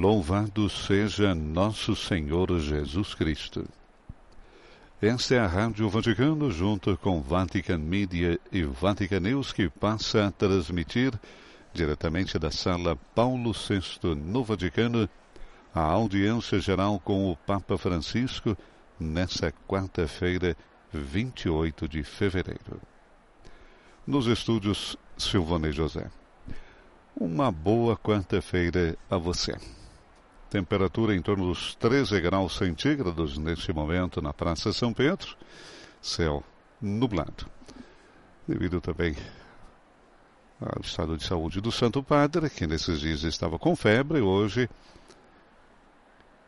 Louvado seja nosso Senhor Jesus Cristo. Esta é a Rádio Vaticano, junto com Vatican Media e Vatican News, que passa a transmitir diretamente da sala Paulo VI no Vaticano a audiência geral com o Papa Francisco nesta quarta-feira, 28 de fevereiro. Nos estúdios Silvane José. Uma boa quarta-feira a você. Temperatura em torno dos 13 graus centígrados neste momento na Praça São Pedro. Céu nublado. Devido também ao estado de saúde do Santo Padre, que nesses dias estava com febre, hoje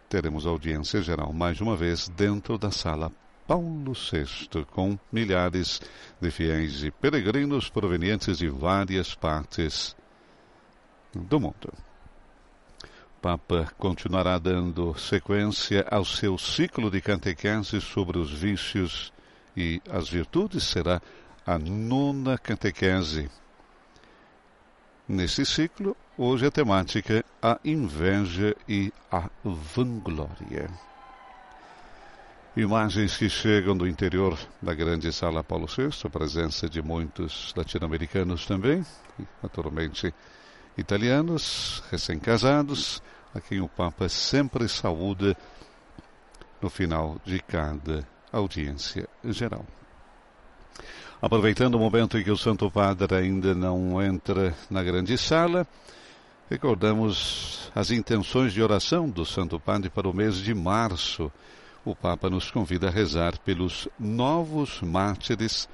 teremos audiência geral mais uma vez dentro da sala Paulo VI, com milhares de fiéis e peregrinos provenientes de várias partes do mundo. Papa continuará dando sequência ao seu ciclo de catequese sobre os vícios e as virtudes. Será a nona catequese. Nesse ciclo, hoje a temática a inveja e a vanglória. Imagens que chegam do interior da grande sala Paulo VI, a presença de muitos latino-americanos também, naturalmente italianos, recém-casados, a quem o Papa sempre saúda no final de cada audiência geral. Aproveitando o momento em que o Santo Padre ainda não entra na grande sala, recordamos as intenções de oração do Santo Padre para o mês de março. O Papa nos convida a rezar pelos novos mártires,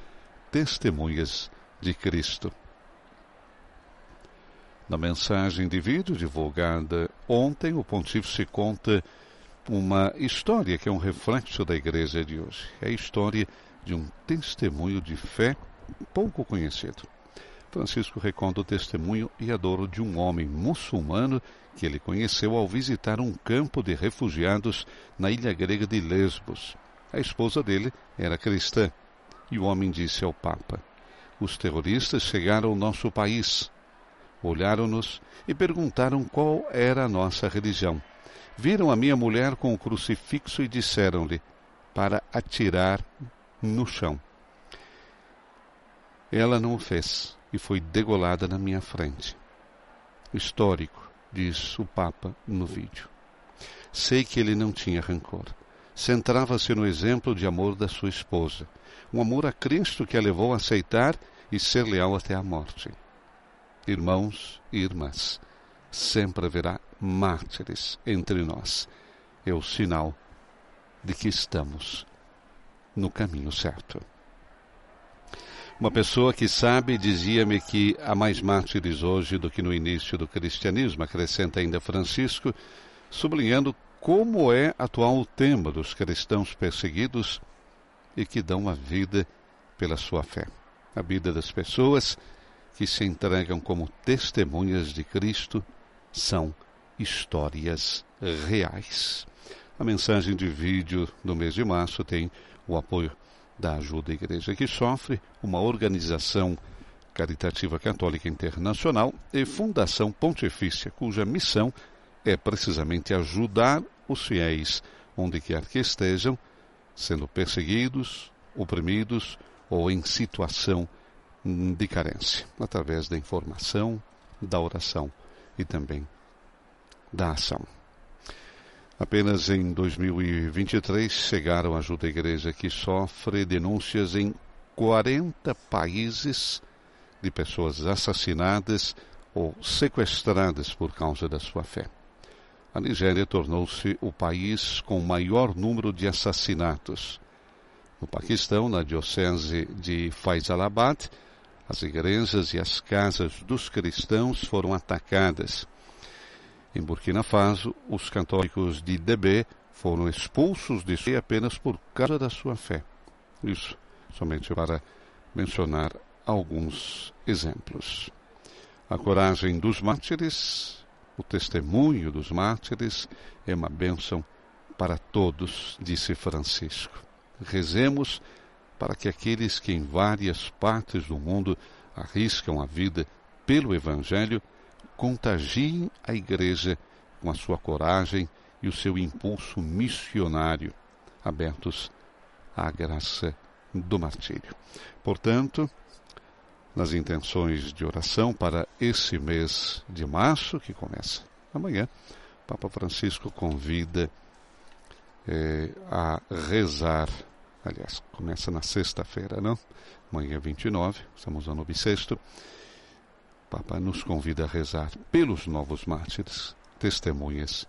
testemunhas de Cristo. Na mensagem de vídeo divulgada ontem, o pontífice conta uma história que é um reflexo da igreja de hoje. É a história de um testemunho de fé pouco conhecido. Francisco reconta o testemunho e a dor de um homem muçulmano que ele conheceu ao visitar um campo de refugiados na ilha grega de Lesbos. A esposa dele era cristã e o homem disse ao Papa: Os terroristas chegaram ao nosso país olharam-nos e perguntaram qual era a nossa religião. Viram a minha mulher com o crucifixo e disseram-lhe para atirar no chão. Ela não o fez e foi degolada na minha frente. Histórico, diz o Papa no vídeo. Sei que ele não tinha rancor. Centrava-se no exemplo de amor da sua esposa, um amor a Cristo que a levou a aceitar e ser leal até a morte irmãos e irmãs, sempre haverá mártires entre nós. É o sinal de que estamos no caminho certo. Uma pessoa que sabe dizia-me que há mais mártires hoje do que no início do cristianismo, acrescenta ainda Francisco, sublinhando como é atual o tema dos cristãos perseguidos e que dão a vida pela sua fé. A vida das pessoas que se entregam como testemunhas de Cristo são histórias reais. A mensagem de vídeo do mês de março tem o apoio da Ajuda Igreja que Sofre, uma organização caritativa católica internacional e Fundação Pontifícia, cuja missão é precisamente ajudar os fiéis, onde quer que estejam, sendo perseguidos, oprimidos ou em situação de carência, através da informação, da oração e também da ação. Apenas em 2023 chegaram a ajuda à igreja que sofre denúncias em 40 países de pessoas assassinadas ou sequestradas por causa da sua fé. A Nigéria tornou-se o país com maior número de assassinatos. No Paquistão, na diocese de Faisalabad, as igrejas e as casas dos cristãos foram atacadas. Em Burkina Faso, os católicos de Debé foram expulsos de si apenas por causa da sua fé. Isso somente para mencionar alguns exemplos. A coragem dos mártires, o testemunho dos mártires é uma bênção para todos, disse Francisco. Rezemos para que aqueles que em várias partes do mundo arriscam a vida pelo Evangelho contagiem a Igreja com a sua coragem e o seu impulso missionário, abertos à graça do martírio. Portanto, nas intenções de oração para esse mês de março, que começa amanhã, Papa Francisco convida eh, a rezar. Aliás, começa na sexta-feira, não? Amanhã 29, estamos no ano bissexto. Papa nos convida a rezar pelos novos mártires, testemunhas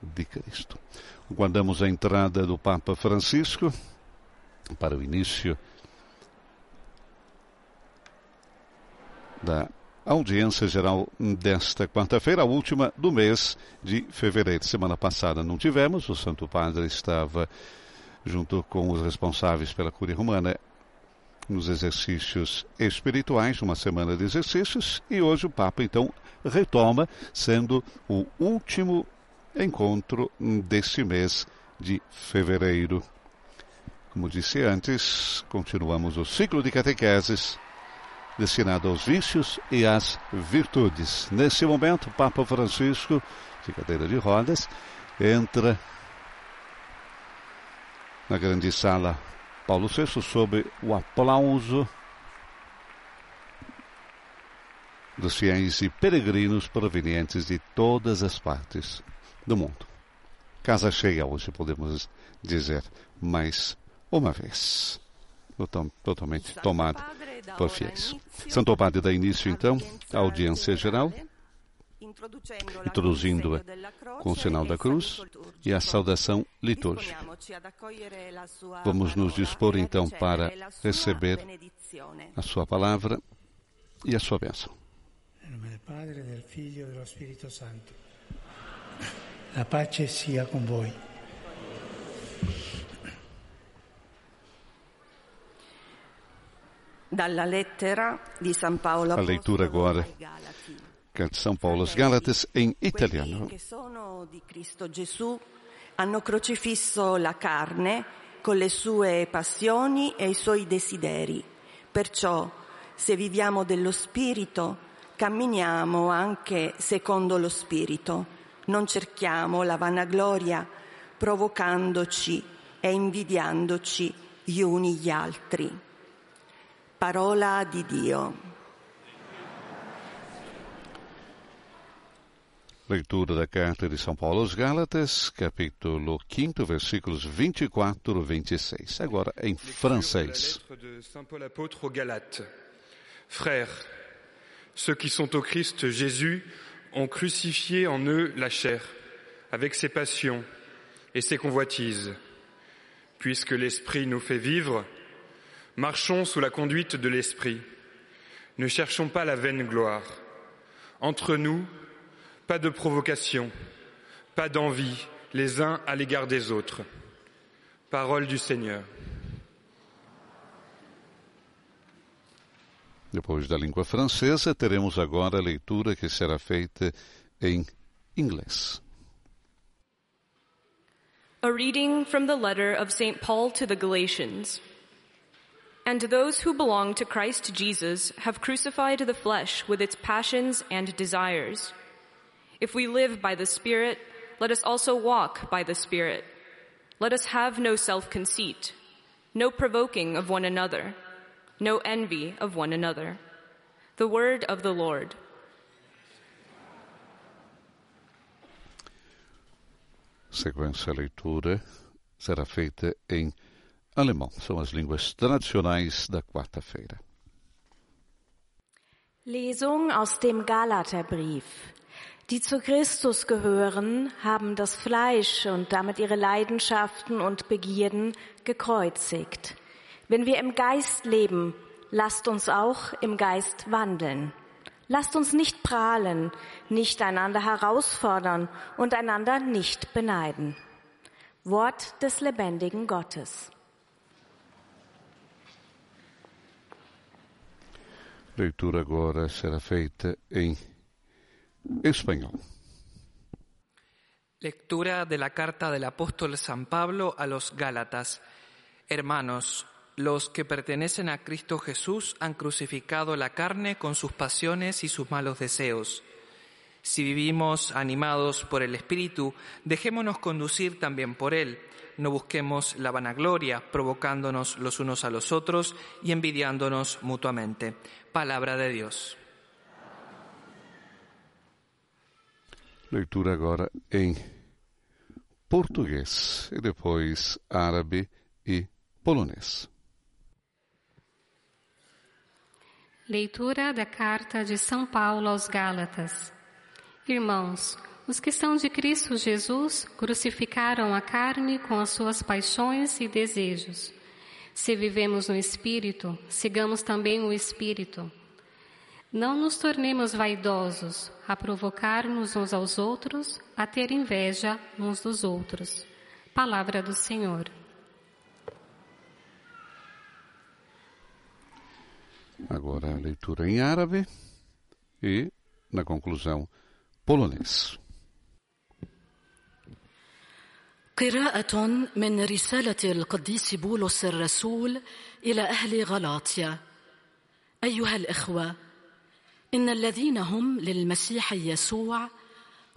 de Cristo. Guardamos a entrada do Papa Francisco para o início da audiência geral desta quarta-feira, a última do mês de fevereiro. Semana passada não tivemos, o Santo Padre estava junto com os responsáveis pela Cúria Romana nos exercícios espirituais, uma semana de exercícios, e hoje o Papa então retoma, sendo o último encontro deste mês de fevereiro. Como disse antes, continuamos o ciclo de catequeses destinado aos vícios e às virtudes. Nesse momento, o Papa Francisco, de cadeira de rodas, entra na grande sala Paulo VI sob o aplauso dos fiéis e peregrinos provenientes de todas as partes do mundo. Casa cheia hoje, podemos dizer, mais uma vez. Totalmente tomada por fiéis. Santo Padre dá início, então, à audiência geral, introduzindo-a com o sinal da cruz e a saudação litúrgica. Vamos nos dispor, então, para receber a sua palavra e a sua bênção. Em nome do Padre, do Filho e do Espírito Santo. A pace sia com voi. Dalla lettera di San Paolo a leitura agora di São Paulo aos Gálatas em italiano. che sono di Cristo Gesù hanno crocifisso la carne con le sue passioni e i suoi desideri. Perciò, se viviamo dello Spirito, camminiamo anche secondo lo Spirito. Non cerchiamo la vanagloria provocandoci e invidiandoci gli uni gli altri. Parola di Dio. Leitura da carta de São Paulo aos Gálatas, capítulo 5, versículos 24 e 26. Agora em francês. de Saint Paul apôtre aux Galates. Frères, ceux qui sont au Christ Jésus ont crucifié en eux la chair, avec ses passions et ses convoitises. Puisque l'Esprit nous fait vivre, Marchons sous la conduite de l'Esprit. Ne cherchons pas la vaine gloire. Entre nous, pas de provocation, pas d'envie les uns à l'égard des autres. Parole du Seigneur. Depois da língua francesa, teremos agora a leitura que será feita em inglês. A reading from the letter of St. Paul to the Galatians. And those who belong to Christ Jesus have crucified the flesh with its passions and desires. If we live by the Spirit, let us also walk by the Spirit. Let us have no self-conceit, no provoking of one another, no envy of one another. The word of the Lord. Sequência leitura será feita em alemão. São as línguas tradicionais da quarta-feira. Lesung aus dem Galaterbrief. Die zu Christus gehören, haben das Fleisch und damit ihre Leidenschaften und Begierden gekreuzigt. Wenn wir im Geist leben, lasst uns auch im Geist wandeln. Lasst uns nicht prahlen, nicht einander herausfordern und einander nicht beneiden. Wort des lebendigen Gottes. Leitura agora será feita em Lectura de la carta del apóstol San Pablo a los Gálatas. Hermanos, los que pertenecen a Cristo Jesús han crucificado la carne con sus pasiones y sus malos deseos. Si vivimos animados por el Espíritu, dejémonos conducir también por Él. No busquemos la vanagloria, provocándonos los unos a los otros y envidiándonos mutuamente. Palabra de Dios. Leitura agora em português e depois árabe e polonês. Leitura da carta de São Paulo aos Gálatas. Irmãos, os que são de Cristo Jesus crucificaram a carne com as suas paixões e desejos. Se vivemos no Espírito, sigamos também o Espírito. Não nos tornemos vaidosos, a provocar-nos uns aos outros, a ter inveja uns dos outros. Palavra do Senhor. Agora a leitura em árabe e, na conclusão, polonês. قراءة من رسالة القديس بولس الرسول إلى أهل غلاطيا أيها الإخوة إن الذين هم للمسيح يسوع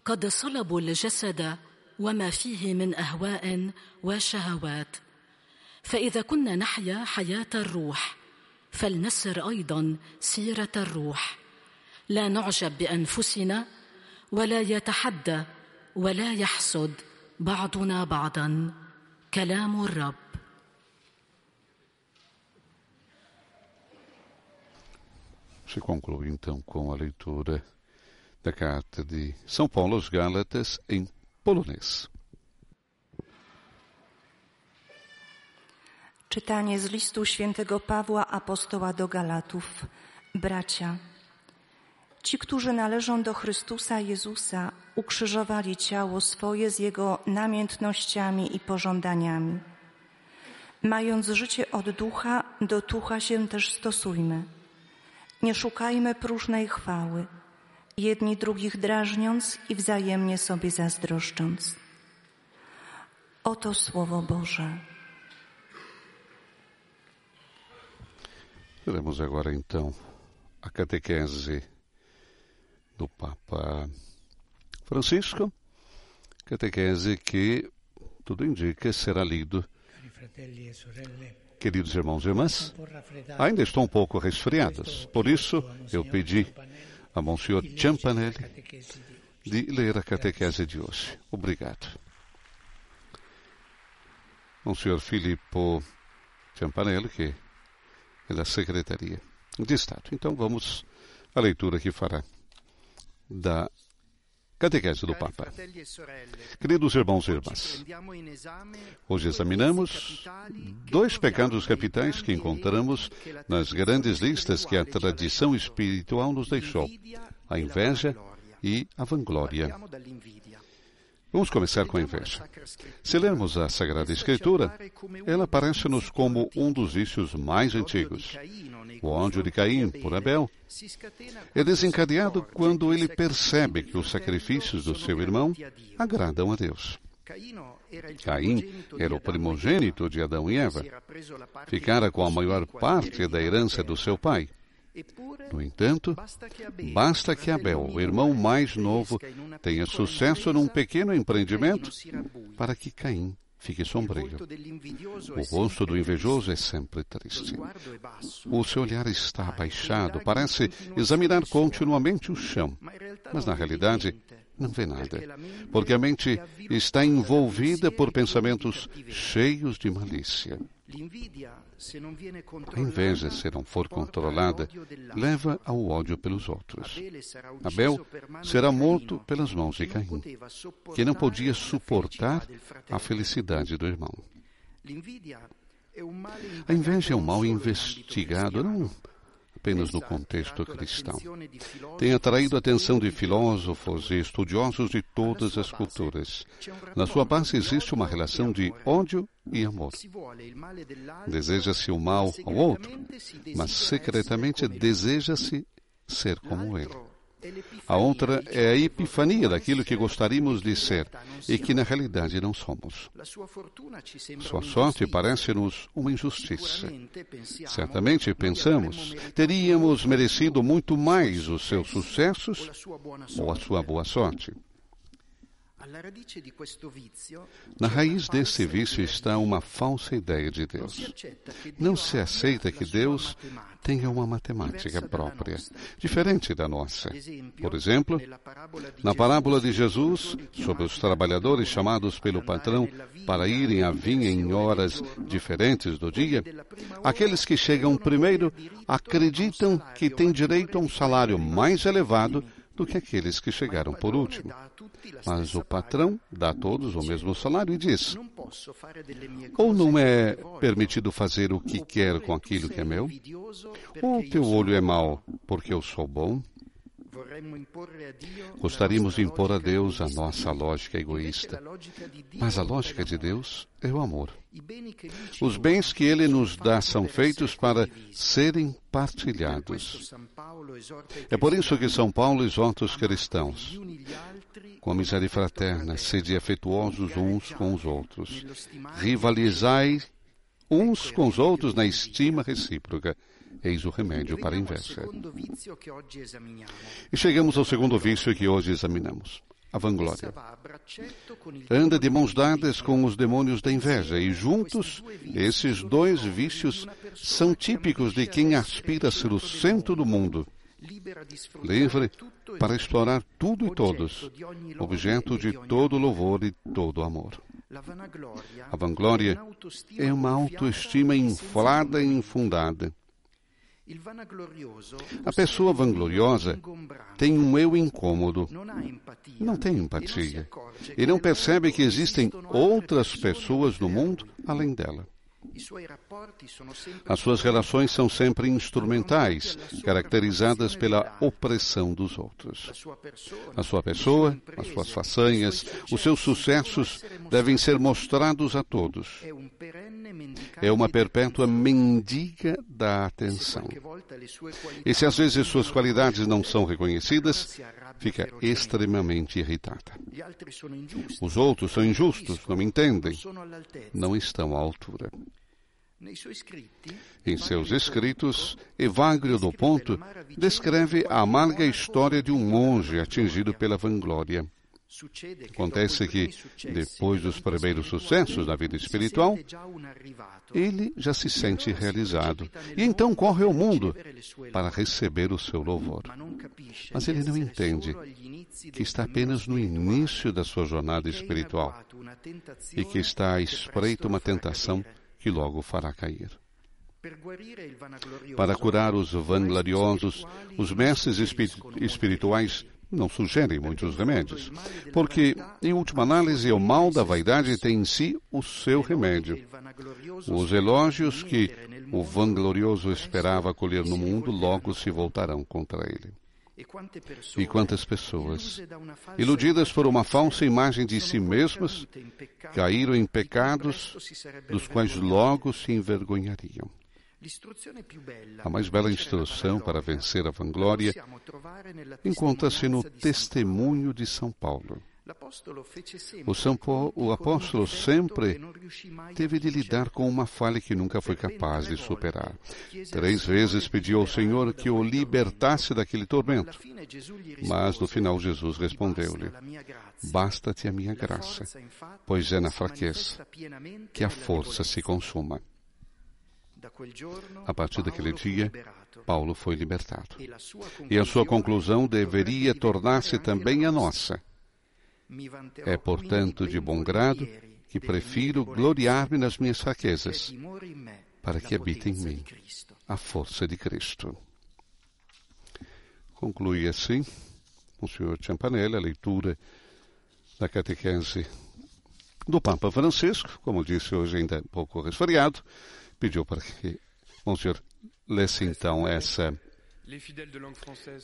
قد صلبوا الجسد وما فيه من أهواء وشهوات. فإذا كنا نحيا حياة الروح فلنسر أيضا سيرة الروح. لا نعجب بأنفسنا ولا يتحدى ولا يحسد بعضنا بعضا. كلام الرب. Se conclui então com a leitura da carta de São Paulo aos Gálatas em polonês. Czytanie z listu świętego Pawła apostoła do Galatów. Bracia, ci, którzy należą do Chrystusa Jezusa, ukrzyżowali ciało swoje z jego namiętnościami i pożądaniami. Mając życie od ducha, do ducha się też stosujmy. Nie szukajmy próżnej chwały, jedni drugich drażniąc i wzajemnie sobie zazdroszcząc. Oto Słowo Boże. Veremos agora então a catequese do Papa Francisco, catequese que tudo indica será lido. Queridos irmãos e irmãs, ainda estou um pouco resfriados, por isso eu pedi a Monsenhor Ciampanelli de ler a catequese de hoje. Obrigado. Monsenhor Filippo Ciampanelli, que é da Secretaria de Estado. Então vamos à leitura que fará da Catequese do Papa. Queridos irmãos e irmãs, hoje examinamos dois pecados capitais que encontramos nas grandes listas que a tradição espiritual nos deixou: a inveja e a vanglória. Vamos começar com a inveja. Se lermos a Sagrada Escritura, ela aparece-nos como um dos vícios mais antigos. O ódio de Caim por Abel é desencadeado quando ele percebe que os sacrifícios do seu irmão agradam a Deus. Caim era o primogênito de Adão e Eva. Ficara com a maior parte da herança do seu pai. No entanto, basta que Abel, o irmão mais novo, tenha sucesso num pequeno empreendimento para que Caim fique sombrio. O rosto do invejoso é sempre triste. O seu olhar está abaixado, parece examinar continuamente o chão, mas na realidade não vê nada, porque a mente está envolvida por pensamentos cheios de malícia. A inveja, se não for controlada, leva ao ódio pelos outros. Abel será morto pelas mãos de Caim, que não podia suportar a felicidade do irmão. A inveja é um mal investigado, não apenas no contexto cristão. Tem atraído a atenção de filósofos e estudiosos de todas as culturas. Na sua base existe uma relação de ódio e amor. Deseja-se o mal ao outro, mas secretamente deseja-se ser como ele. A outra é a epifania daquilo que gostaríamos de ser e que na realidade não somos. Sua sorte parece-nos uma injustiça. Certamente pensamos, teríamos merecido muito mais os seus sucessos ou a sua boa sorte. Na raiz desse vício está uma falsa ideia de Deus. Não se aceita que Deus tenha uma matemática própria, diferente da nossa. Por exemplo, na parábola de Jesus, sobre os trabalhadores chamados pelo patrão para irem à vinha em horas diferentes do dia, aqueles que chegam primeiro acreditam que têm direito a um salário mais elevado do que aqueles que chegaram por último. Mas o patrão dá a todos o mesmo salário e diz: Ou não é permitido fazer o que quer com aquilo que é meu? Ou teu olho é mau porque eu sou bom? Gostaríamos de impor a Deus a nossa lógica egoísta, mas a lógica de Deus é o amor. Os bens que Ele nos dá são feitos para serem partilhados. É por isso que São Paulo exorta os cristãos, com amizade fraterna, sede afetuosos uns com os outros, rivalizai uns com os outros na estima recíproca Eis o remédio para a inveja. E chegamos ao segundo vício que hoje examinamos. A vanglória. Anda de mãos dadas com os demônios da inveja, e juntos, esses dois vícios são típicos de quem aspira a ser o centro do mundo, livre para explorar tudo e todos, objeto de todo louvor e todo amor. A vanglória é uma autoestima inflada e infundada a pessoa vangloriosa tem um eu incômodo, não tem empatia. e não percebe que existem outras pessoas no mundo além dela. As suas relações são sempre instrumentais, caracterizadas pela opressão dos outros. A sua pessoa, as suas façanhas, os seus sucessos devem ser mostrados a todos. É uma perpétua mendiga da atenção. E se às vezes suas qualidades não são reconhecidas, fica extremamente irritada. Os outros são injustos, não entendem, não estão à altura. Em seus escritos, Evagrio do Ponto descreve a amarga história de um monge atingido pela vanglória. Acontece que, depois dos primeiros sucessos na vida espiritual, ele já se sente realizado e então corre ao mundo para receber o seu louvor. Mas ele não entende que está apenas no início da sua jornada espiritual e que está à espreita uma tentação que logo fará cair. Para curar os vangloriosos, os mestres espirituais não sugerem muitos remédios, porque, em última análise, o mal da vaidade tem em si o seu remédio. Os elogios que o vanglorioso esperava colher no mundo logo se voltarão contra ele. E quantas pessoas, iludidas por uma falsa imagem de si mesmas, caíram em pecados dos quais logo se envergonhariam. A mais bela instrução para vencer a vanglória encontra-se no testemunho de São Paulo. O, São Paulo, o apóstolo sempre teve de lidar com uma falha que nunca foi capaz de superar. Três vezes pediu ao Senhor que o libertasse daquele tormento. Mas no final Jesus respondeu-lhe: Basta-te a minha graça, pois é na fraqueza que a força se consuma. A partir daquele dia, Paulo foi libertado. E a sua conclusão deveria tornar-se também a nossa. É, portanto, de bom grado que prefiro gloriar-me nas minhas fraquezas, para que habite em mim a força de Cristo. Conclui assim o Sr. Champanella a leitura da catequese do Papa Francisco, como disse hoje ainda um pouco resfriado, pediu para que o senhor lesse então essa,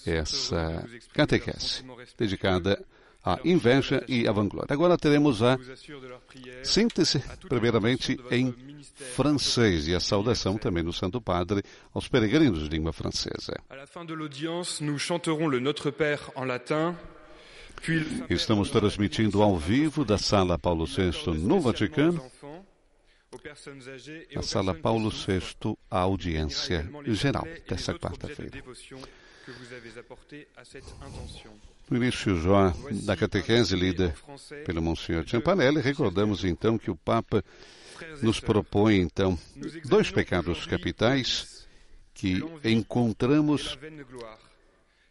essa catequese dedicada a inveja e a vanglória. Agora teremos a síntese, primeiramente em francês, e a saudação também do Santo Padre aos peregrinos de língua francesa. Estamos transmitindo ao vivo da Sala Paulo VI no Vaticano, a Sala Paulo VI, a audiência geral dessa quarta-feira. No início já da catequese lida pelo Monsenhor Ciampanelli, recordamos então que o Papa nos propõe então dois pecados capitais que encontramos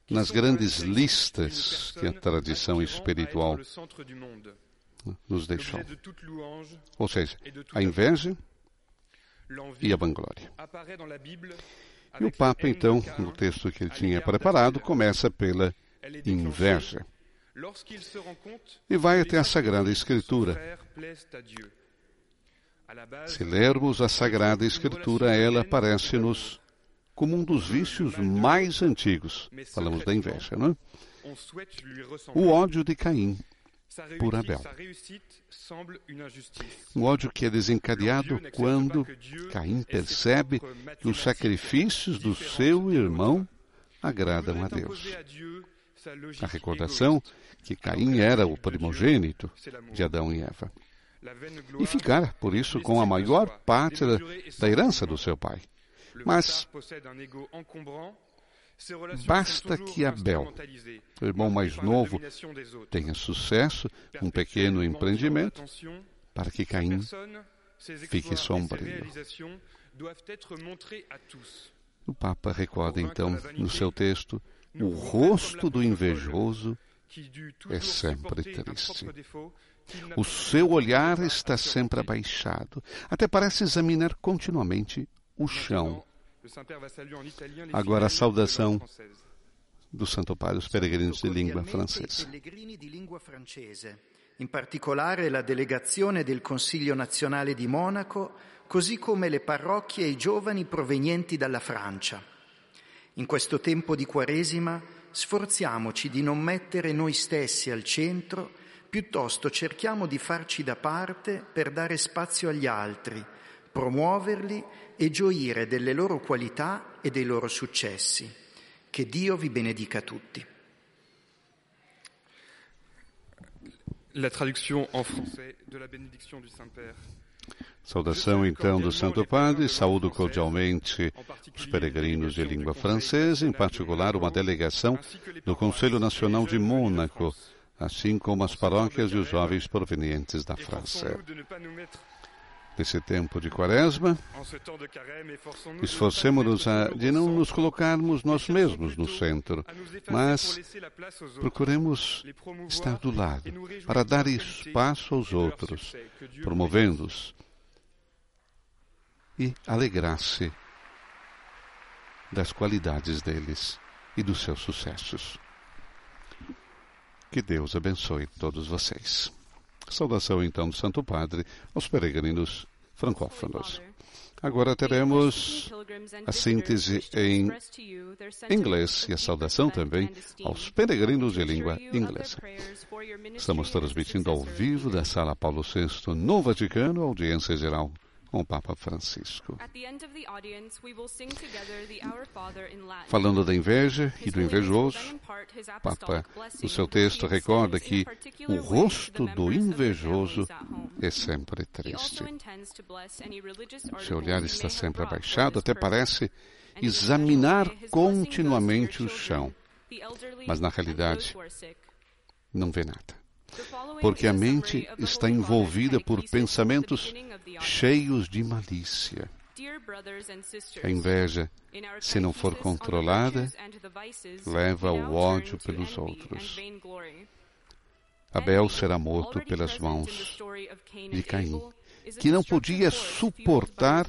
nas grandes listas que a tradição espiritual nos deixou. Ou seja, a inveja e a vanglória. E o Papa, então, no texto que ele tinha preparado, começa pela inveja. E vai até a Sagrada Escritura. Se lermos a Sagrada Escritura, ela aparece-nos como um dos vícios mais antigos. Falamos da inveja, não é? O ódio de Caim por Abel. Um ódio que é desencadeado quando Caim percebe que os sacrifícios do seu irmão agradam a Deus. A recordação que Caim era o primogênito de Adão e Eva. E ficar, por isso, com a maior parte da, da herança do seu pai. Mas Basta que Abel, o irmão mais novo, tenha sucesso, um pequeno empreendimento, para que Caim fique sombrio. O Papa recorda então no seu texto: o rosto do invejoso é sempre triste. O seu olhar está sempre abaixado, até parece examinar continuamente o chão Agora a saudação do Santo Padre aos peregrinos di lingua francese. In particolare la delegazione del Consiglio nazionale di Monaco, così come le parrocchie e i giovani provenienti dalla Francia. In questo tempo di Quaresima sforziamoci di non mettere noi stessi al centro, piuttosto cerchiamo di farci da parte per dare spazio agli altri, promuoverli e gioire delle loro qualità e dei loro successi. Che Dio vi benedica tutti. La traduzione en français de la bénédiction du Saint-Père. Saudação então do Santo Padre, saúdo cordialmente os peregrinos de língua francesa, em particular uma delegação do Conselho Nacional de Mônaco, assim como as paróquias e os jovens provenientes da França nesse tempo de quaresma, esforcemos-nos de não nos colocarmos nós mesmos no centro, mas procuremos estar do lado para dar espaço aos outros, promovendo-os e alegrar-se das qualidades deles e dos seus sucessos. Que Deus abençoe todos vocês. Saudação então do Santo Padre aos peregrinos francófonos. Agora teremos a síntese em inglês e a saudação também aos peregrinos de língua inglesa. Estamos transmitindo ao vivo da Sala Paulo VI no Vaticano, audiência geral com o Papa Francisco. Falando da inveja e do invejoso, o Papa, no seu texto, recorda que o rosto do invejoso é sempre triste. Seu olhar está sempre abaixado, até parece examinar continuamente o chão, mas na realidade não vê nada porque a mente está envolvida por pensamentos cheios de malícia. A inveja, se não for controlada, leva ao ódio pelos outros. Abel será morto pelas mãos de Caim, que não podia suportar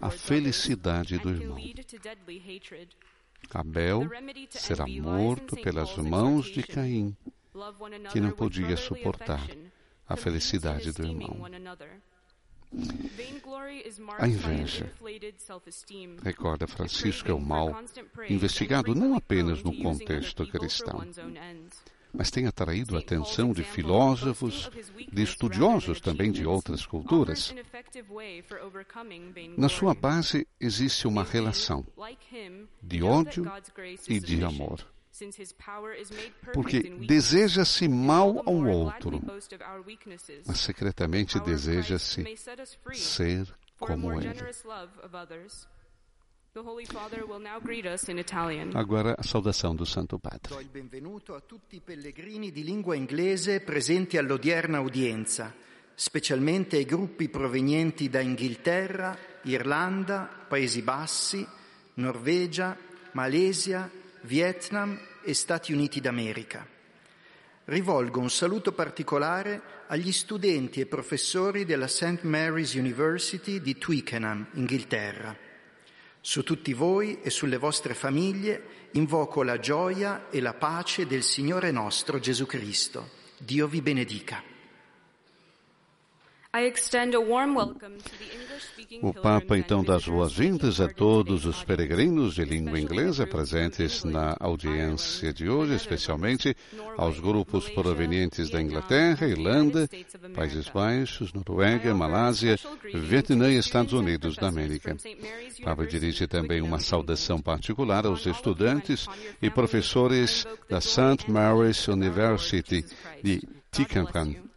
a felicidade do irmão. Abel será morto pelas mãos de Caim, que não podia suportar a felicidade do irmão. A inveja, recorda Francisco, é o mal investigado não apenas no contexto cristão, mas tem atraído a atenção de filósofos, de estudiosos também de outras culturas. Na sua base existe uma relação de ódio e de amor. Porque deseja-se mal ao outro, mas secretamente deseja-se ser como ele. Agora a saudação do Santo Padre. Do il benvenuto a tutti i pellegrini di lingua inglese presenti all'odierna udienza, specialmente ai gruppi provenienti da Inghilterra, Irlanda, Paesi Bassi, Norvegia, Malesia, Vietnam e Stati Uniti d'America. Rivolgo un saluto particolare agli studenti e professori della St. Mary's University di Twickenham, Inghilterra. Su tutti voi e sulle vostre famiglie invoco la gioia e la pace del Signore nostro Gesù Cristo. Dio vi benedica. O Papa então dá as boas-vindas a todos os peregrinos de língua inglesa presentes na audiência de hoje, especialmente aos grupos provenientes da Inglaterra, Irlanda, Países Baixos, Noruega, Malásia, Vietnã e Estados Unidos da América. O Papa dirige também uma saudação particular aos estudantes e professores da St. Mary's University de Twickenham,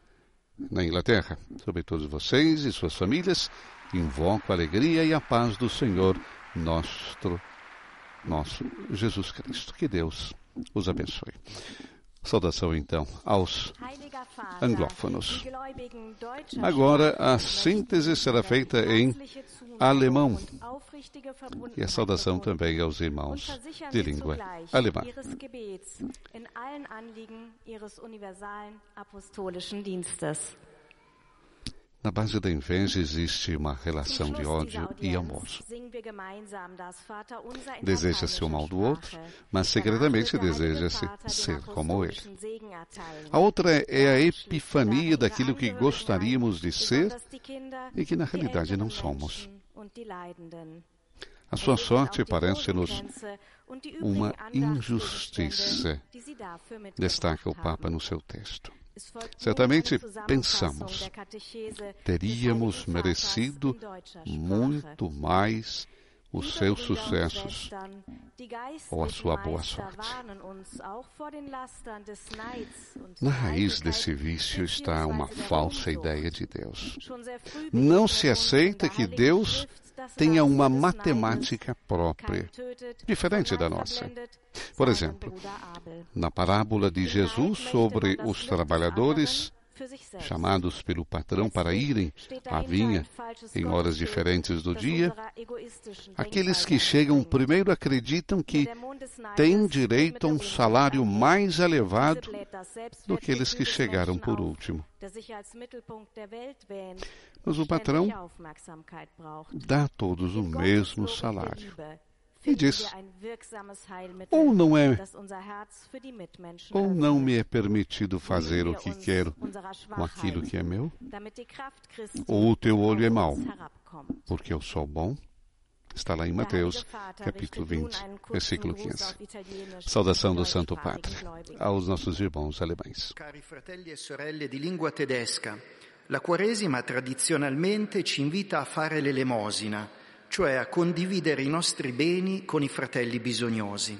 na Inglaterra. Sobre todos vocês e suas famílias, invoco a alegria e a paz do Senhor nosso, nosso Jesus Cristo. Que Deus os abençoe. Saudação então aos anglófonos. Agora a síntese será feita em alemão e a saudação também aos irmãos de língua alemã. Na base da inveja existe uma relação de ódio e amor. Deseja-se o mal do outro, mas secretamente deseja-se ser como ele. A outra é a epifania daquilo que gostaríamos de ser e que na realidade não somos. A sua sorte parece-nos uma injustiça, destaca o Papa no seu texto. Certamente pensamos, teríamos merecido muito mais os seus sucessos ou a sua boa sorte. Na raiz desse vício está uma falsa ideia de Deus. Não se aceita que Deus tenha uma matemática própria, diferente da nossa. Por exemplo, na parábola de Jesus sobre os trabalhadores chamados pelo patrão para irem à vinha em horas diferentes do dia, aqueles que chegam primeiro acreditam que têm direito a um salário mais elevado do que aqueles que chegaram por último. Mas o patrão dá a todos o mesmo salário. E diz: ou não é, ou não me é permitido fazer o que quero com aquilo que é meu, ou o teu olho é mau, porque eu sou bom. Está lá em Mateus, capítulo 20, versículo 15. Saudação do Santo Padre aos nossos irmãos alemães. Cari fratelli e sorelle di lingua tedesca, la Quaresima tradizionalmente ci invita a fare l'elemosina cioè a condividere i nostri beni con i fratelli bisognosi.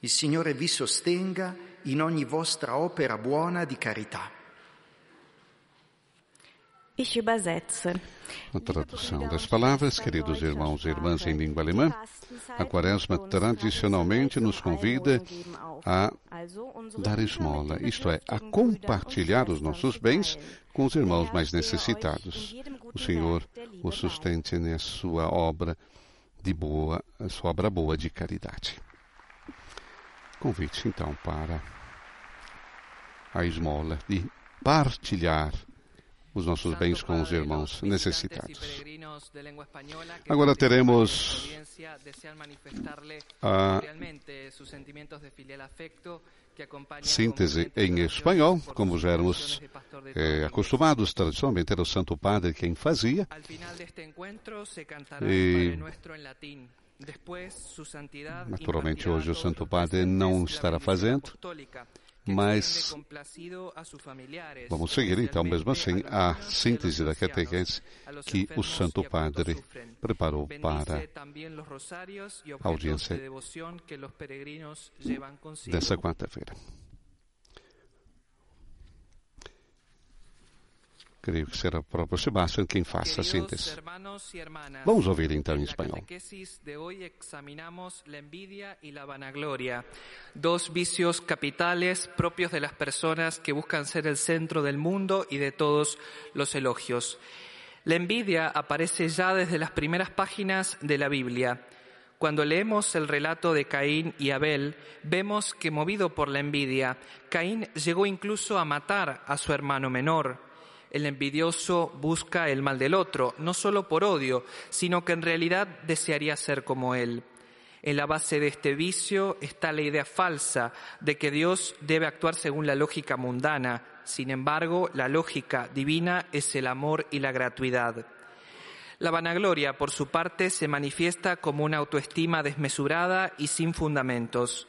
Il Signore vi sostenga in ogni vostra opera buona di carità. A tradução das palavras, queridos irmãos e irmãs em língua alemã, a quaresma tradicionalmente nos convida a dar esmola, isto é, a compartilhar os nossos bens com os irmãos mais necessitados. O Senhor o sustente na sua obra de boa, a sua obra boa de caridade. Convite então para a esmola de partilhar os nossos bens com os irmãos necessitados. Agora teremos a síntese em espanhol, como já éramos eh, acostumados, tradicionalmente era o Santo Padre quem fazia. E, naturalmente hoje o Santo Padre não estará fazendo. Mas vamos seguir então, mesmo assim, a síntese da catequese que o Santo Padre preparou para a audiência dessa quarta-feira. Creio que será o próprio Sebastião quem faça a síntese. Vamos ouvir então em espanhol. de hoy examinamos la envidia y la vanagloria, dos vicios capitales propios de las personas que buscan ser el centro del mundo y de todos los elogios. La envidia aparece ya desde las primeras páginas de la Biblia. Cuando leemos el relato de Caín y Abel, vemos que movido por la envidia, Caín llegó incluso a matar a su hermano menor. El envidioso busca el mal del otro, no solo por odio, sino que en realidad desearía ser como él. En la base de este vicio está la idea falsa de que Dios debe actuar según la lógica mundana. Sin embargo, la lógica divina es el amor y la gratuidad. La vanagloria, por su parte, se manifiesta como una autoestima desmesurada y sin fundamentos.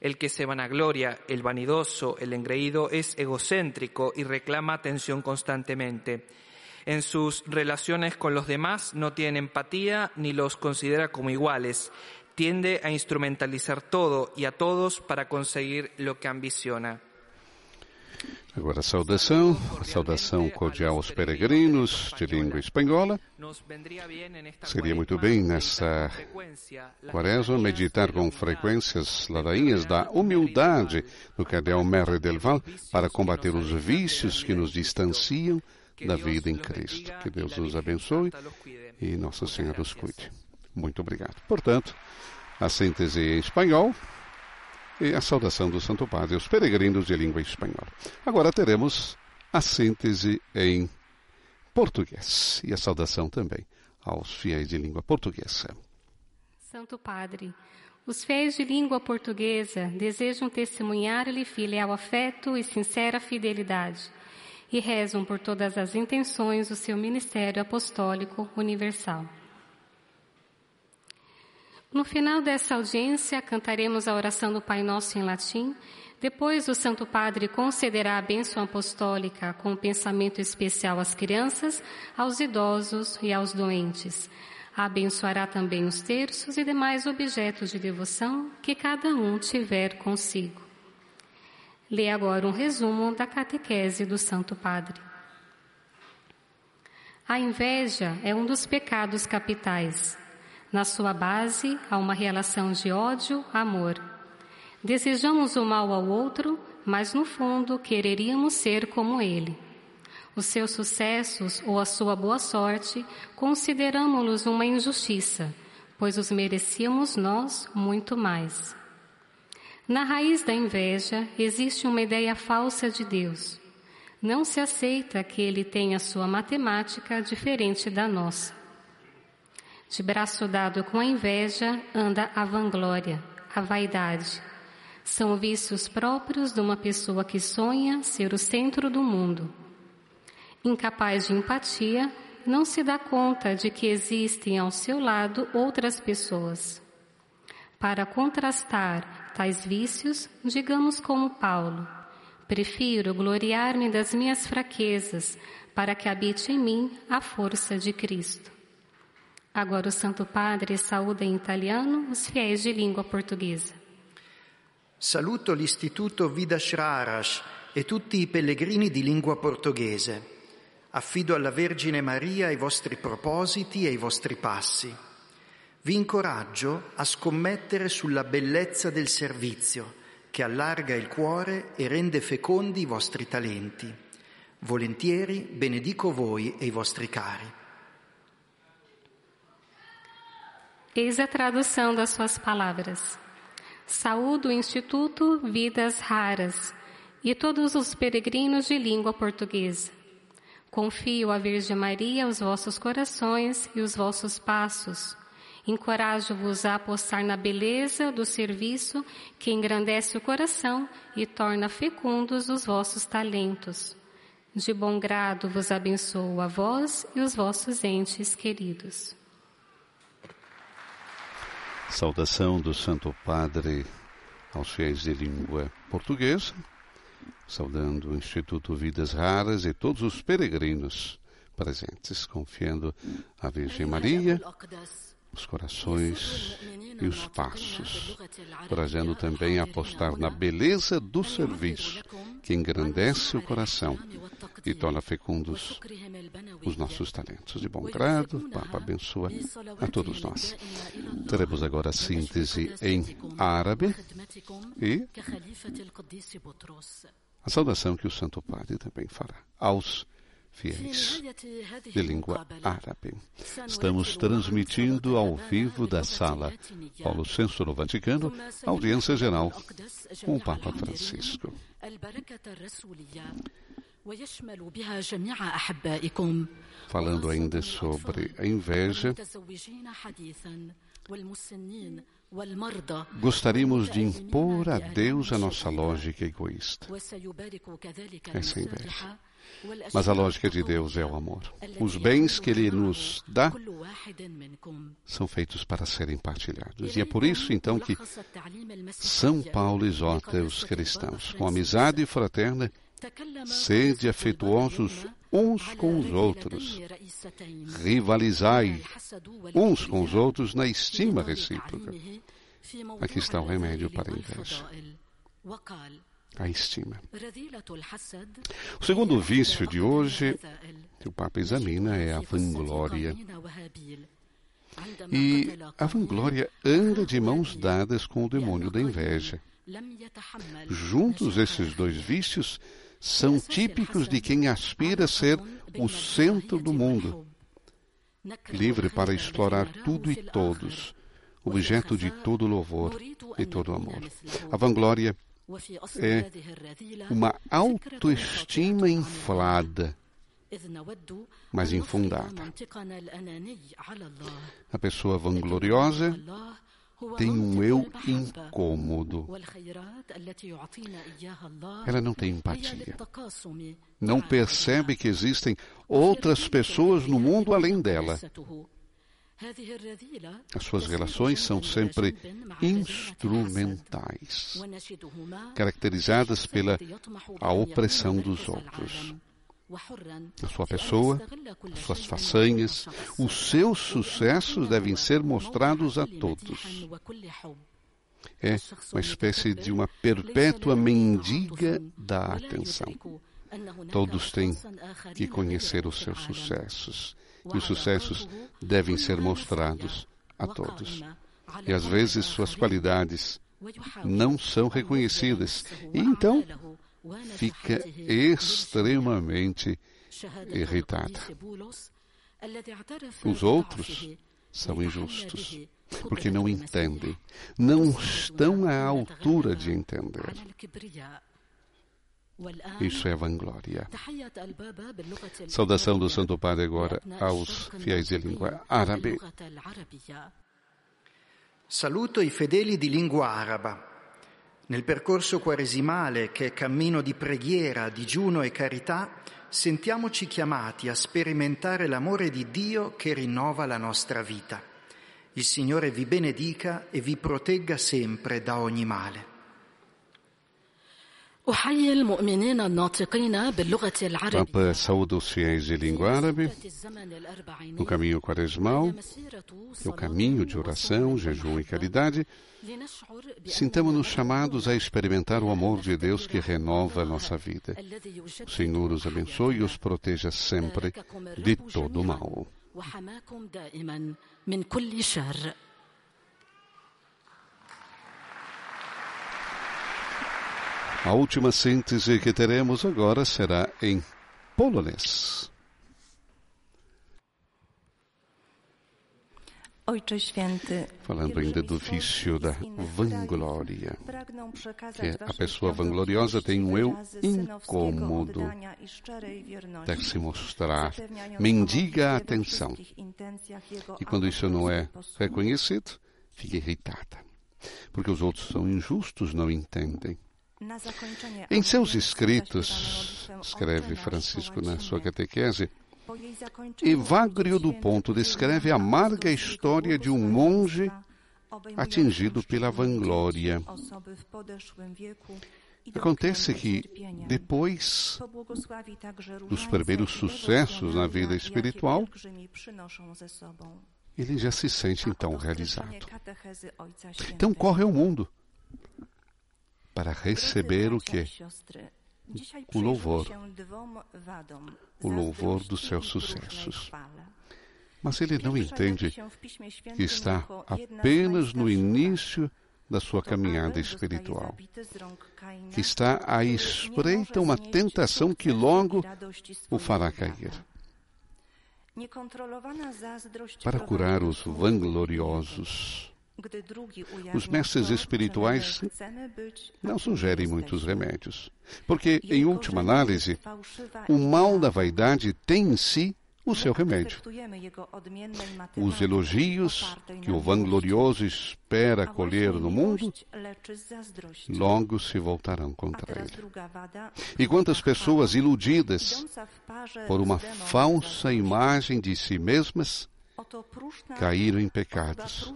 El que se vanagloria, el vanidoso, el engreído, es egocéntrico y reclama atención constantemente. En sus relaciones con los demás no tiene empatía ni los considera como iguales. Tiende a instrumentalizar todo y a todos para conseguir lo que ambiciona. Agora saudação, saudação cordial aos peregrinos de língua espanhola. Seria muito bem nessa quaresma meditar com frequências ladainhas da humildade do cardeal Merre del Val para combater os vícios que nos distanciam da vida em Cristo. Que Deus nos abençoe e Nossa Senhora os cuide. Muito obrigado. Portanto, a síntese em espanhol e a saudação do Santo Padre aos peregrinos de língua espanhola. Agora teremos a síntese em português e a saudação também aos fiéis de língua portuguesa. Santo Padre, os fiéis de língua portuguesa desejam testemunhar-lhe filial afeto e sincera fidelidade e rezam por todas as intenções do seu ministério apostólico universal. No final dessa audiência, cantaremos a oração do Pai Nosso em latim. Depois, o Santo Padre concederá a bênção apostólica com um pensamento especial às crianças, aos idosos e aos doentes. Abençoará também os terços e demais objetos de devoção que cada um tiver consigo. Lê agora um resumo da catequese do Santo Padre. A inveja é um dos pecados capitais. Na sua base há uma relação de ódio-amor. Desejamos o mal ao outro, mas no fundo quereríamos ser como ele. Os seus sucessos ou a sua boa sorte consideramos-los uma injustiça, pois os merecíamos nós muito mais. Na raiz da inveja existe uma ideia falsa de Deus. Não se aceita que ele tenha sua matemática diferente da nossa. De braço dado com a inveja anda a vanglória, a vaidade. São vícios próprios de uma pessoa que sonha ser o centro do mundo. Incapaz de empatia, não se dá conta de que existem ao seu lado outras pessoas. Para contrastar tais vícios, digamos como Paulo: prefiro gloriar-me das minhas fraquezas, para que habite em mim a força de Cristo. Agora o Santo Padre saúda em italiano os fiéis de língua portuguesa. Saluto l'Istituto Vidas Raras e tutti i pellegrini di lingua portoghese. Affido alla Vergine Maria i vostri propositi e i vostri passi. Vi incoraggio a scommettere sulla bellezza del servizio che allarga il cuore e rende fecondi i vostri talenti. Volentieri benedico voi e i vostri cari. Eis a tradução das suas palavras. Saúdo o Instituto Vidas Raras e todos os peregrinos de língua portuguesa. Confio à Virgem Maria os vossos corações e os vossos passos. Encorajo-vos a apostar na beleza do serviço que engrandece o coração e torna fecundos os vossos talentos. De bom grado vos abençoo a vós e os vossos entes queridos. Saudação do Santo Padre aos fiéis de língua portuguesa. saudando o Instituto Vidas Raras e todos os peregrinos presentes, confiando a Virgem Maria, os corações e os passos, trazendo também a apostar na beleza do serviço, que engrandece o coração e torna fecundos os nossos talentos. De bom grado, Papa abençoa a todos nós. Teremos agora a síntese em árabe e a saudação que o Santo Padre também fará aos fiéis de língua árabe. Estamos transmitindo ao vivo da sala Paulo VI no Vaticano, audiência geral com o Papa Francisco. Falando ainda sobre a inveja, Gostaríamos de impor a Deus a nossa lógica egoísta. Essa inveja. Mas a lógica de Deus é o amor. Os bens que Ele nos dá são feitos para serem partilhados. E é por isso, então, que São Paulo exorta os cristãos, com amizade fraterna, sede afetuosos uns com os outros. Rivalizai uns com os outros na estima recíproca. Aqui está o remédio para a inveja. A estima. O segundo vício de hoje que o Papa examina é a vanglória. E a vanglória anda de mãos dadas com o demônio da inveja. Juntos, esses dois vícios são típicos de quem aspira a ser o centro do mundo, livre para explorar tudo e todos, objeto de todo louvor e todo amor. A vanglória é uma autoestima inflada, mas infundada. A pessoa vangloriosa tem um eu incômodo. Ela não tem empatia. Não percebe que existem outras pessoas no mundo além dela. As suas relações são sempre instrumentais, caracterizadas pela a opressão dos outros. a sua pessoa, suas façanhas, os seus sucessos devem ser mostrados a todos. É uma espécie de uma perpétua mendiga da atenção. Todos têm que conhecer os seus sucessos. E os sucessos devem ser mostrados a todos. E às vezes suas qualidades não são reconhecidas. E então fica extremamente irritada. Os outros são injustos, porque não entendem, não estão à altura de entender. Isso é vanglória. Saudação do Santo Padre agora aos fiéis de língua árabe. Saluto i fedeli di lingua araba. Nel percorso quaresimale, che è cammino di preghiera, digiuno e carità, sentiamoci chiamati a sperimentare l'amore di Dio che rinnova la nostra vita. Il Signore vi benedica e vi protegga sempre da ogni male. Papa saúda os fiéis de língua árabe no caminho quaresmal, que é o caminho de oração, jejum e caridade. Sintamos-nos chamados a experimentar o amor de Deus que renova a nossa vida. O Senhor os abençoe e os proteja sempre de todo o mal. A última síntese que teremos agora será em polonês. Falando ainda do vício da vanglória, que a pessoa vangloriosa tem um eu incômodo, deve se mostrar, mendiga a atenção. E quando isso não é reconhecido, fica irritada, porque os outros são injustos, não entendem. Em seus escritos, escreve Francisco na sua catequese, Evagrio do Ponto descreve a amarga história de um monge atingido pela vanglória. Acontece que, depois dos primeiros sucessos na vida espiritual, ele já se sente então realizado. Então corre ao mundo para receber o que? O louvor. O louvor dos seus sucessos. Mas ele não entende que está apenas no início da sua caminhada espiritual, que está à espreita uma tentação que logo o fará cair. Para curar os vangloriosos, os mestres espirituais não sugerem muitos remédios, porque, em última análise, o mal da vaidade tem em si o seu remédio. Os elogios que o vanglorioso espera colher no mundo logo se voltarão contra ele. E quantas pessoas iludidas por uma falsa imagem de si mesmas caíram em pecados,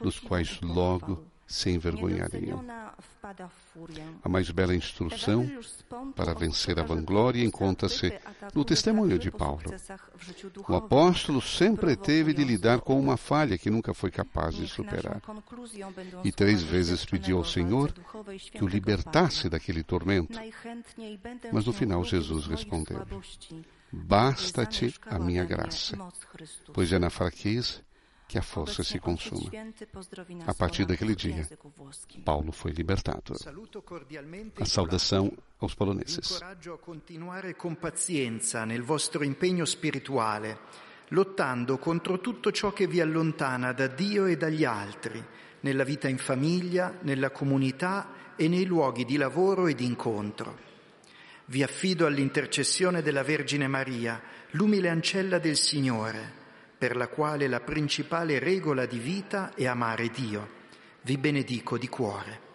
dos quais logo se envergonhariam. A mais bela instrução para vencer a vanglória encontra-se no testemunho de Paulo. O apóstolo sempre teve de lidar com uma falha que nunca foi capaz de superar. E três vezes pediu ao Senhor que o libertasse daquele tormento. Mas no final Jesus respondeu: Basta-te a minha graça, pois é na fraqueza que a força se consuma. A partir daquele dia, Paulo foi libertado. A saudação aos poloneses. Incoraggio a continuare con pazienza nel vostro impegno spirituale, lottando contro tutto ciò che vi allontana da Dio e dagli altri, nella vita in famiglia, nella comunità e nei luoghi di lavoro e di incontro. Vi affido all'intercessione della Vergine Maria, l'umile ancella del Signore, per la quale la principale regola di vita è amare Dio. Vi benedico di cuore.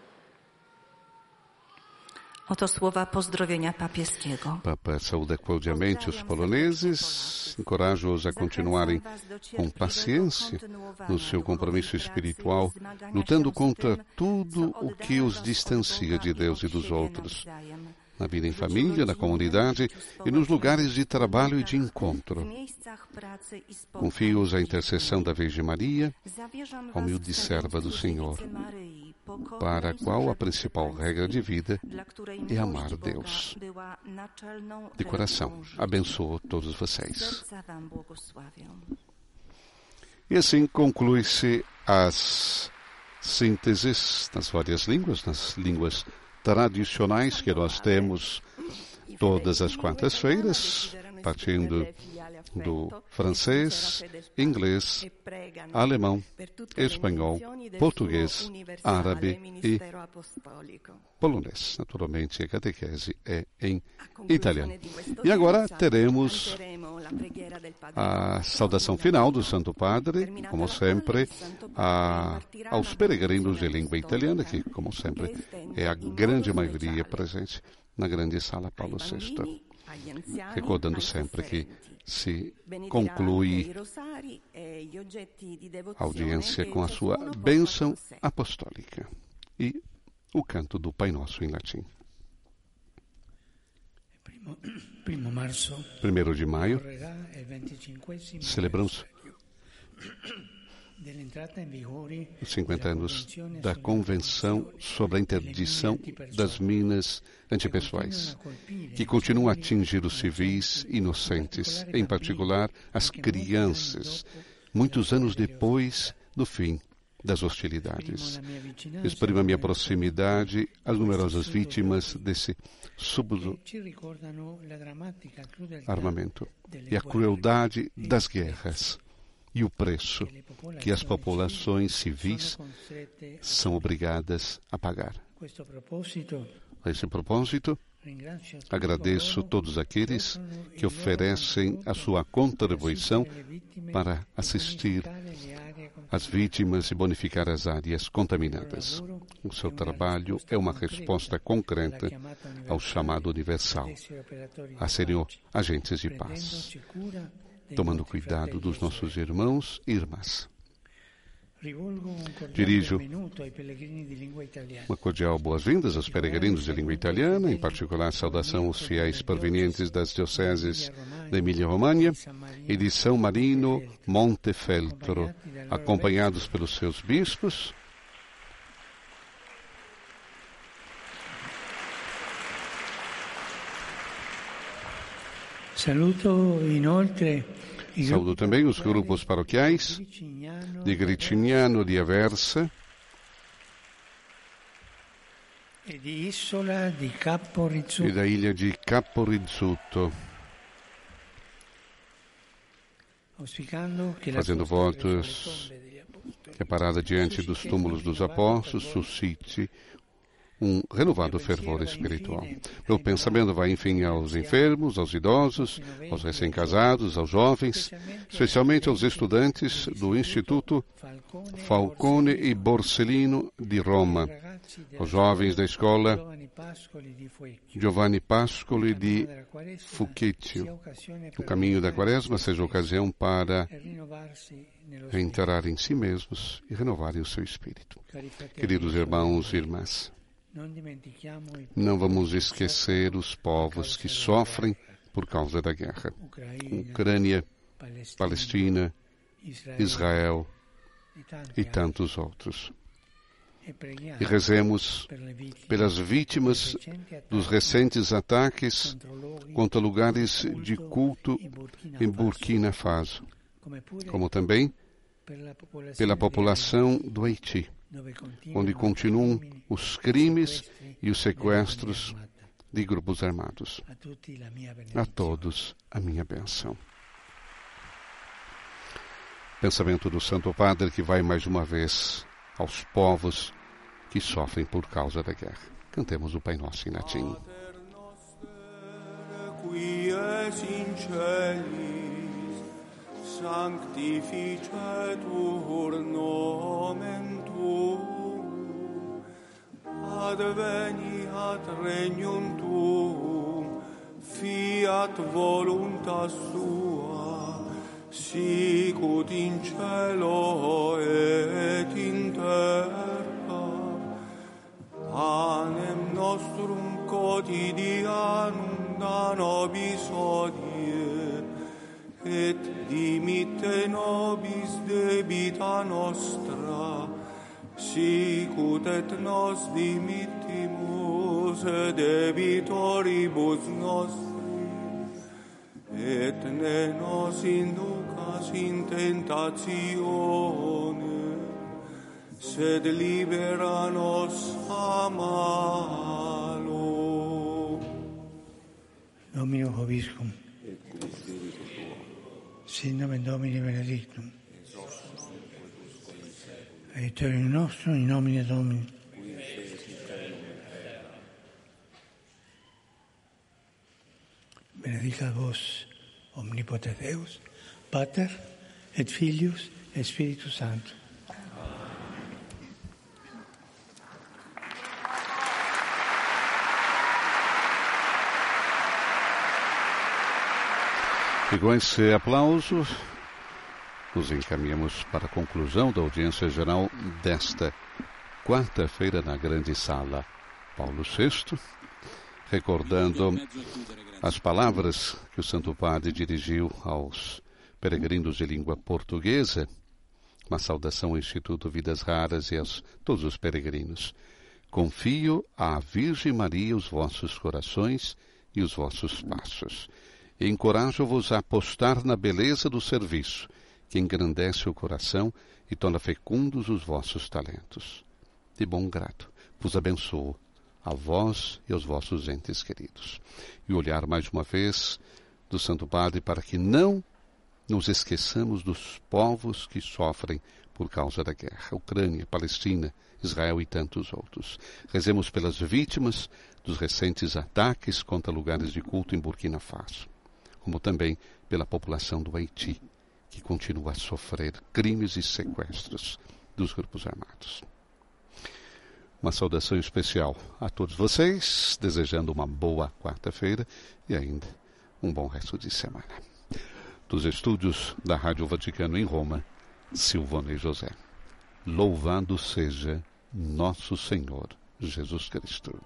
Oto słowa pozdrowienia papieskiego. Papa saúda cordialmente os poloneses, encoraja-os a continuarem com paciência no seu compromisso espiritual, lutando contra tudo o que os distancia de Deus e dos outros, na vida em família, na comunidade e nos lugares de trabalho e de encontro. Confio-os à intercessão da Virgem Maria, a humilde serva do Senhor, para a qual a principal regra de vida é amar Deus. De coração, abençoo todos vocês. E assim conclui-se as sínteses nas várias línguas, nas línguas tradicionais que nós temos todas as quartas-feiras, partindo do francês, inglês, alemão, espanhol, português, árabe e polonês. Naturalmente, a catequese é em italiano. E agora teremos a saudação final do Santo Padre, como sempre, a, aos peregrinos de língua italiana, que, como sempre, é a grande maioria presente na grande sala Paulo VI. Recordando sempre que se conclui a audiência com a sua bênção apostólica. E o canto do Pai Nosso em latim. Primeiro de maio, celebramos os 50 anos da Convenção sobre a Interdição das Minas Antipessoais, que continua a atingir os civis inocentes, em particular as crianças, muitos anos depois do fim das hostilidades. Exprimo a minha proximidade às numerosas vítimas desse súbito armamento e a crueldade das guerras e o preço que as populações civis são obrigadas a pagar. A esse propósito, agradeço todos aqueles que oferecem a sua contribuição para assistir as vítimas e bonificar as áreas contaminadas. O seu trabalho é uma resposta concreta ao chamado universal a serem agentes de paz tomando cuidado dos nossos irmãos e irmãs. Dirijo uma cordial boas-vindas aos peregrinos de língua italiana, em particular saudação aos fiéis provenientes das dioceses da Emília-Romagna e de São Marino Montefeltro, acompanhados pelos seus bispos. Saluto inoltre Saúdo também os grupos paroquiais de Gricignano de Aversa e da ilha de Capo Rizzuto, fazendo votos que a parada diante dos túmulos dos apóstolos suscite um renovado fervor espiritual. Meu pensamento vai, enfim, aos enfermos, aos idosos, aos recém-casados, aos jovens, especialmente aos estudantes do Instituto Falcone e Borsellino de Roma, aos jovens da escola Giovanni Pascoli di Fucecchio. O caminho da quaresma seja ocasião para reentrar em si mesmos e renovarem o seu espírito. Queridos irmãos e irmãs, não vamos esquecer os povos que sofrem por causa da guerra. Ucrânia, Palestina, Israel e tantos outros. E rezemos pelas vítimas dos recentes ataques contra lugares de culto em Burkina Faso, como também pela população do Haiti onde continuam os crimes e os sequestros de grupos armados. A todos a minha benção. Pensamento do Santo Padre que vai mais uma vez aos povos que sofrem por causa da guerra. Cantemos o Pai Nosso em latim. sanctificetur nomen adveniat regnum tuum, fiat voluntas sua, sicut in cielo et in terra. Panem nostrum quotidianum da nobis odie, et dimitte nobis debita nostra, sicut et nos dimittimus debitoribus nostris, et ne nos inducas in tentatione, sed libera nos a malo. Domino Hoviscum. Et cum Tuo. Sin nomen Domini benedictum. Aiutorium nostrum in nomine Domini. Benedicat vos omnipotens Deus, Pater et Filius et Spiritus Sanctus. E com esse aplauso, nos encaminhamos para a conclusão da audiência geral desta quarta-feira na grande sala Paulo VI, recordando as palavras que o Santo Padre dirigiu aos peregrinos de língua portuguesa, uma saudação ao Instituto Vidas Raras e a todos os peregrinos. Confio à Virgem Maria os vossos corações e os vossos passos encorajo-vos a apostar na beleza do serviço, que engrandece o coração e torna fecundos os vossos talentos. De bom grado, vos abençoo, a vós e aos vossos entes queridos. E olhar mais uma vez do Santo Padre para que não nos esqueçamos dos povos que sofrem por causa da guerra, Ucrânia, Palestina, Israel e tantos outros. Rezemos pelas vítimas dos recentes ataques contra lugares de culto em Burkina Faso como também pela população do Haiti, que continua a sofrer crimes e sequestros dos grupos armados. Uma saudação especial a todos vocês, desejando uma boa quarta-feira e ainda um bom resto de semana. Dos estúdios da Rádio Vaticano em Roma, Silvone José. Louvado seja nosso Senhor Jesus Cristo.